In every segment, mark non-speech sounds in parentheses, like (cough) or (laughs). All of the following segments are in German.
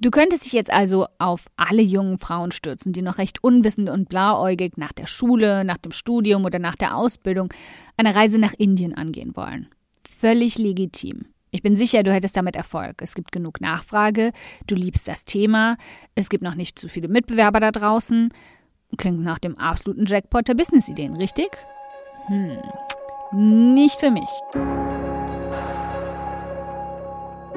Du könntest dich jetzt also auf alle jungen Frauen stürzen, die noch recht unwissend und blauäugig nach der Schule, nach dem Studium oder nach der Ausbildung eine Reise nach Indien angehen wollen. Völlig legitim. Ich bin sicher, du hättest damit Erfolg. Es gibt genug Nachfrage, du liebst das Thema, es gibt noch nicht zu viele Mitbewerber da draußen. Klingt nach dem absoluten Jackpot der Businessideen, richtig? Hm, nicht für mich.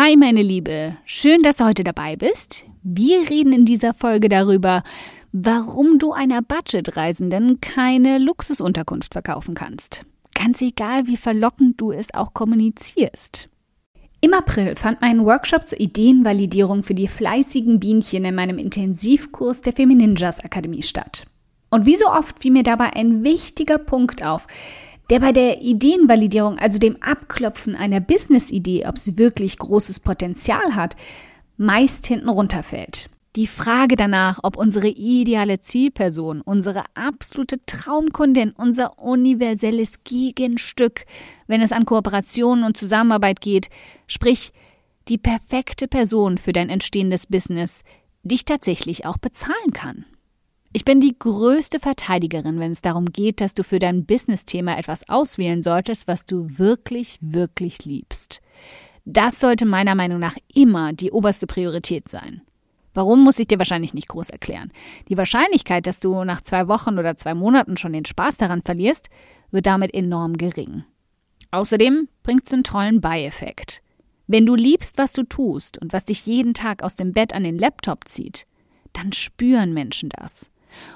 Hi meine Liebe, schön, dass du heute dabei bist. Wir reden in dieser Folge darüber, warum du einer Budgetreisenden keine Luxusunterkunft verkaufen kannst. Ganz egal, wie verlockend du es auch kommunizierst. Im April fand mein Workshop zur Ideenvalidierung für die fleißigen Bienchen in meinem Intensivkurs der Femininjas Akademie statt. Und wie so oft fiel mir dabei ein wichtiger Punkt auf, der bei der Ideenvalidierung, also dem Abklopfen einer Business-Idee, ob sie wirklich großes Potenzial hat, meist hinten runterfällt. Die Frage danach, ob unsere ideale Zielperson, unsere absolute Traumkundin, unser universelles Gegenstück, wenn es an Kooperationen und Zusammenarbeit geht, sprich die perfekte Person für dein entstehendes Business, dich tatsächlich auch bezahlen kann. Ich bin die größte Verteidigerin, wenn es darum geht, dass du für dein Business-Thema etwas auswählen solltest, was du wirklich, wirklich liebst. Das sollte meiner Meinung nach immer die oberste Priorität sein. Warum muss ich dir wahrscheinlich nicht groß erklären? Die Wahrscheinlichkeit, dass du nach zwei Wochen oder zwei Monaten schon den Spaß daran verlierst, wird damit enorm gering. Außerdem bringt es einen tollen Beieffekt. Wenn du liebst, was du tust und was dich jeden Tag aus dem Bett an den Laptop zieht, dann spüren Menschen das.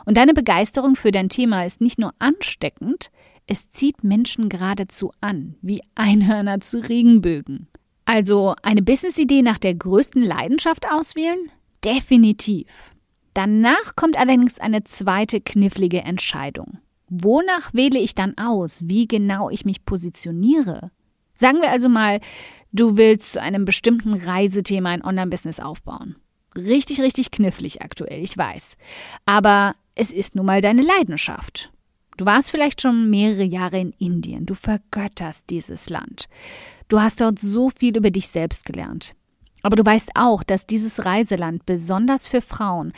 Und deine Begeisterung für dein Thema ist nicht nur ansteckend, es zieht Menschen geradezu an, wie Einhörner zu Regenbögen. Also eine Businessidee nach der größten Leidenschaft auswählen? Definitiv. Danach kommt allerdings eine zweite knifflige Entscheidung. Wonach wähle ich dann aus, wie genau ich mich positioniere? Sagen wir also mal, du willst zu einem bestimmten Reisethema ein Online-Business aufbauen. Richtig, richtig knifflig aktuell, ich weiß. Aber es ist nun mal deine Leidenschaft. Du warst vielleicht schon mehrere Jahre in Indien, du vergötterst dieses Land. Du hast dort so viel über dich selbst gelernt. Aber du weißt auch, dass dieses Reiseland besonders für Frauen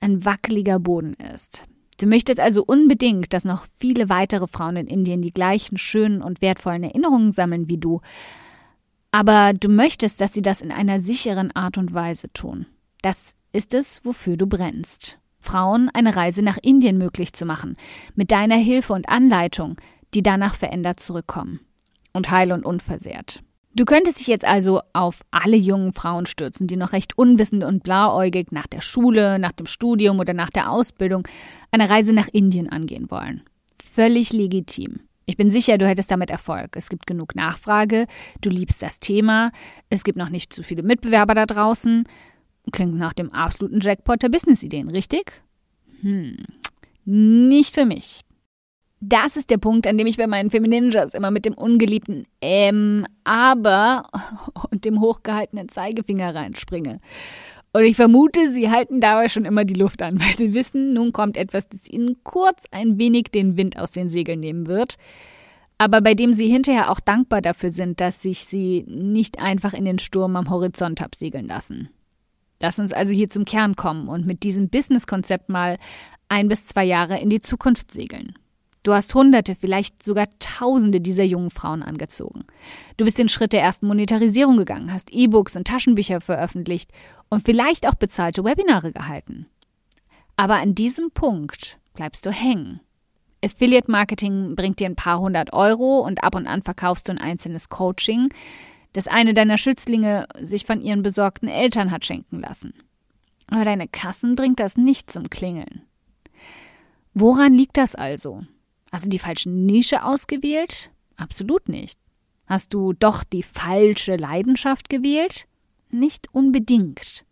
ein wackeliger Boden ist. Du möchtest also unbedingt, dass noch viele weitere Frauen in Indien die gleichen schönen und wertvollen Erinnerungen sammeln wie du. Aber du möchtest, dass sie das in einer sicheren Art und Weise tun. Das ist es, wofür du brennst. Frauen eine Reise nach Indien möglich zu machen, mit deiner Hilfe und Anleitung, die danach verändert zurückkommen. Und heil und unversehrt. Du könntest dich jetzt also auf alle jungen Frauen stürzen, die noch recht unwissend und blauäugig nach der Schule, nach dem Studium oder nach der Ausbildung eine Reise nach Indien angehen wollen. Völlig legitim. Ich bin sicher, du hättest damit Erfolg. Es gibt genug Nachfrage, du liebst das Thema, es gibt noch nicht zu viele Mitbewerber da draußen Klingt nach dem absoluten Jackpot der Businessideen, richtig? Hm, nicht für mich. Das ist der Punkt, an dem ich bei meinen Femininjas immer mit dem ungeliebten ähm, aber (laughs) und dem hochgehaltenen Zeigefinger reinspringe. Und ich vermute, sie halten dabei schon immer die Luft an, (laughs) weil sie wissen, nun kommt etwas, das ihnen kurz ein wenig den Wind aus den Segeln nehmen wird, aber bei dem sie hinterher auch dankbar dafür sind, dass sich sie nicht einfach in den Sturm am Horizont absegeln lassen. Lass uns also hier zum Kern kommen und mit diesem Business-Konzept mal ein bis zwei Jahre in die Zukunft segeln. Du hast Hunderte, vielleicht sogar Tausende dieser jungen Frauen angezogen. Du bist den Schritt der ersten Monetarisierung gegangen, hast E-Books und Taschenbücher veröffentlicht und vielleicht auch bezahlte Webinare gehalten. Aber an diesem Punkt bleibst du hängen. Affiliate Marketing bringt dir ein paar hundert Euro und ab und an verkaufst du ein einzelnes Coaching, das eine deiner Schützlinge sich von ihren besorgten Eltern hat schenken lassen. Aber deine Kassen bringt das nicht zum Klingeln. Woran liegt das also? Hast du die falsche Nische ausgewählt? Absolut nicht. Hast du doch die falsche Leidenschaft gewählt? Nicht unbedingt.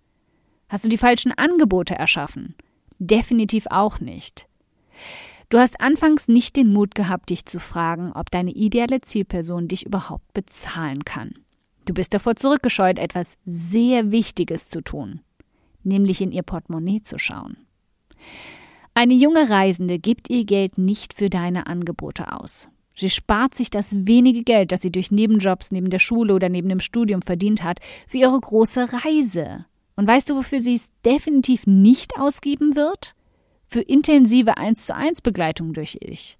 Hast du die falschen Angebote erschaffen? Definitiv auch nicht. Du hast anfangs nicht den Mut gehabt, dich zu fragen, ob deine ideale Zielperson dich überhaupt bezahlen kann. Du bist davor zurückgescheut, etwas sehr Wichtiges zu tun, nämlich in ihr Portemonnaie zu schauen. Eine junge Reisende gibt ihr Geld nicht für deine Angebote aus. Sie spart sich das wenige Geld, das sie durch Nebenjobs neben der Schule oder neben dem Studium verdient hat, für ihre große Reise. Und weißt du, wofür sie es definitiv nicht ausgeben wird? Für intensive 1 zu 1 Begleitung durch dich.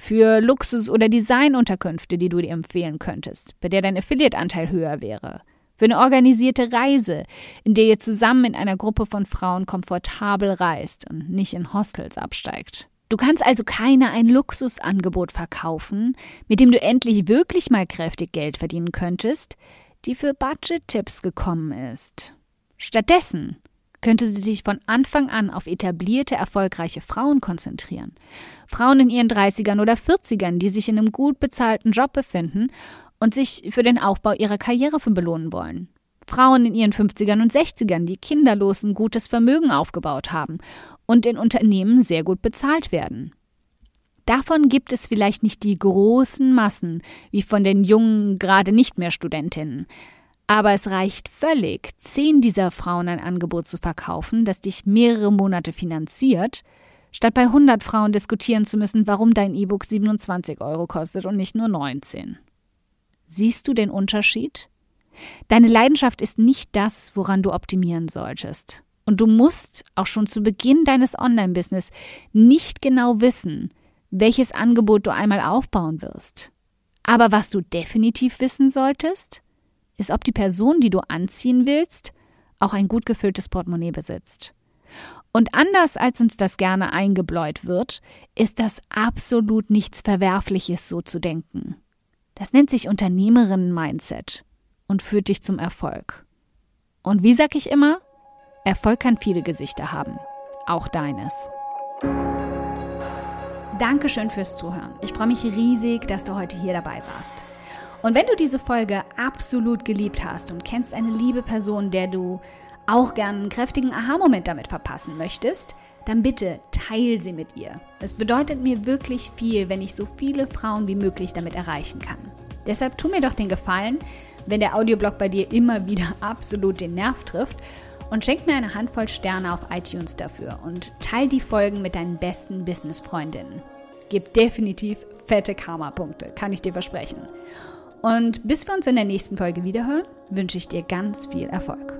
Für Luxus- oder Designunterkünfte, die du dir empfehlen könntest, bei der dein Affiliate-Anteil höher wäre. Für eine organisierte Reise, in der ihr zusammen in einer Gruppe von Frauen komfortabel reist und nicht in Hostels absteigt. Du kannst also keine ein Luxusangebot verkaufen, mit dem du endlich wirklich mal kräftig Geld verdienen könntest, die für Budget-Tipps gekommen ist. Stattdessen könnte sie sich von Anfang an auf etablierte, erfolgreiche Frauen konzentrieren. Frauen in ihren 30ern oder 40ern, die sich in einem gut bezahlten Job befinden und sich für den Aufbau ihrer Karriere belohnen wollen. Frauen in ihren 50ern und 60ern, die kinderlos ein gutes Vermögen aufgebaut haben und in Unternehmen sehr gut bezahlt werden. Davon gibt es vielleicht nicht die großen Massen wie von den jungen, gerade nicht mehr Studentinnen, aber es reicht völlig, zehn dieser Frauen ein Angebot zu verkaufen, das dich mehrere Monate finanziert, statt bei 100 Frauen diskutieren zu müssen, warum dein E-Book 27 Euro kostet und nicht nur 19. Siehst du den Unterschied? Deine Leidenschaft ist nicht das, woran du optimieren solltest. Und du musst auch schon zu Beginn deines Online-Business nicht genau wissen, welches Angebot du einmal aufbauen wirst. Aber was du definitiv wissen solltest, ist, ob die Person, die du anziehen willst, auch ein gut gefülltes Portemonnaie besitzt. Und anders als uns das gerne eingebläut wird, ist das absolut nichts Verwerfliches, so zu denken. Das nennt sich Unternehmerinnen-Mindset und führt dich zum Erfolg. Und wie sag ich immer? Erfolg kann viele Gesichter haben, auch deines. Dankeschön fürs Zuhören. Ich freue mich riesig, dass du heute hier dabei warst. Und wenn du diese Folge absolut geliebt hast und kennst eine liebe Person, der du auch gern einen kräftigen Aha-Moment damit verpassen möchtest, dann bitte teil sie mit ihr. Es bedeutet mir wirklich viel, wenn ich so viele Frauen wie möglich damit erreichen kann. Deshalb tu mir doch den Gefallen, wenn der Audioblog bei dir immer wieder (laughs) absolut den Nerv trifft und schenk mir eine Handvoll Sterne auf iTunes dafür und teil die Folgen mit deinen besten Business-Freundinnen. Gib definitiv fette Karma-Punkte, kann ich dir versprechen. Und bis wir uns in der nächsten Folge wiederhören, wünsche ich dir ganz viel Erfolg.